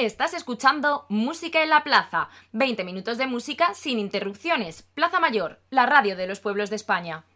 Estás escuchando Música en la Plaza. 20 minutos de música sin interrupciones. Plaza Mayor, la radio de los pueblos de España.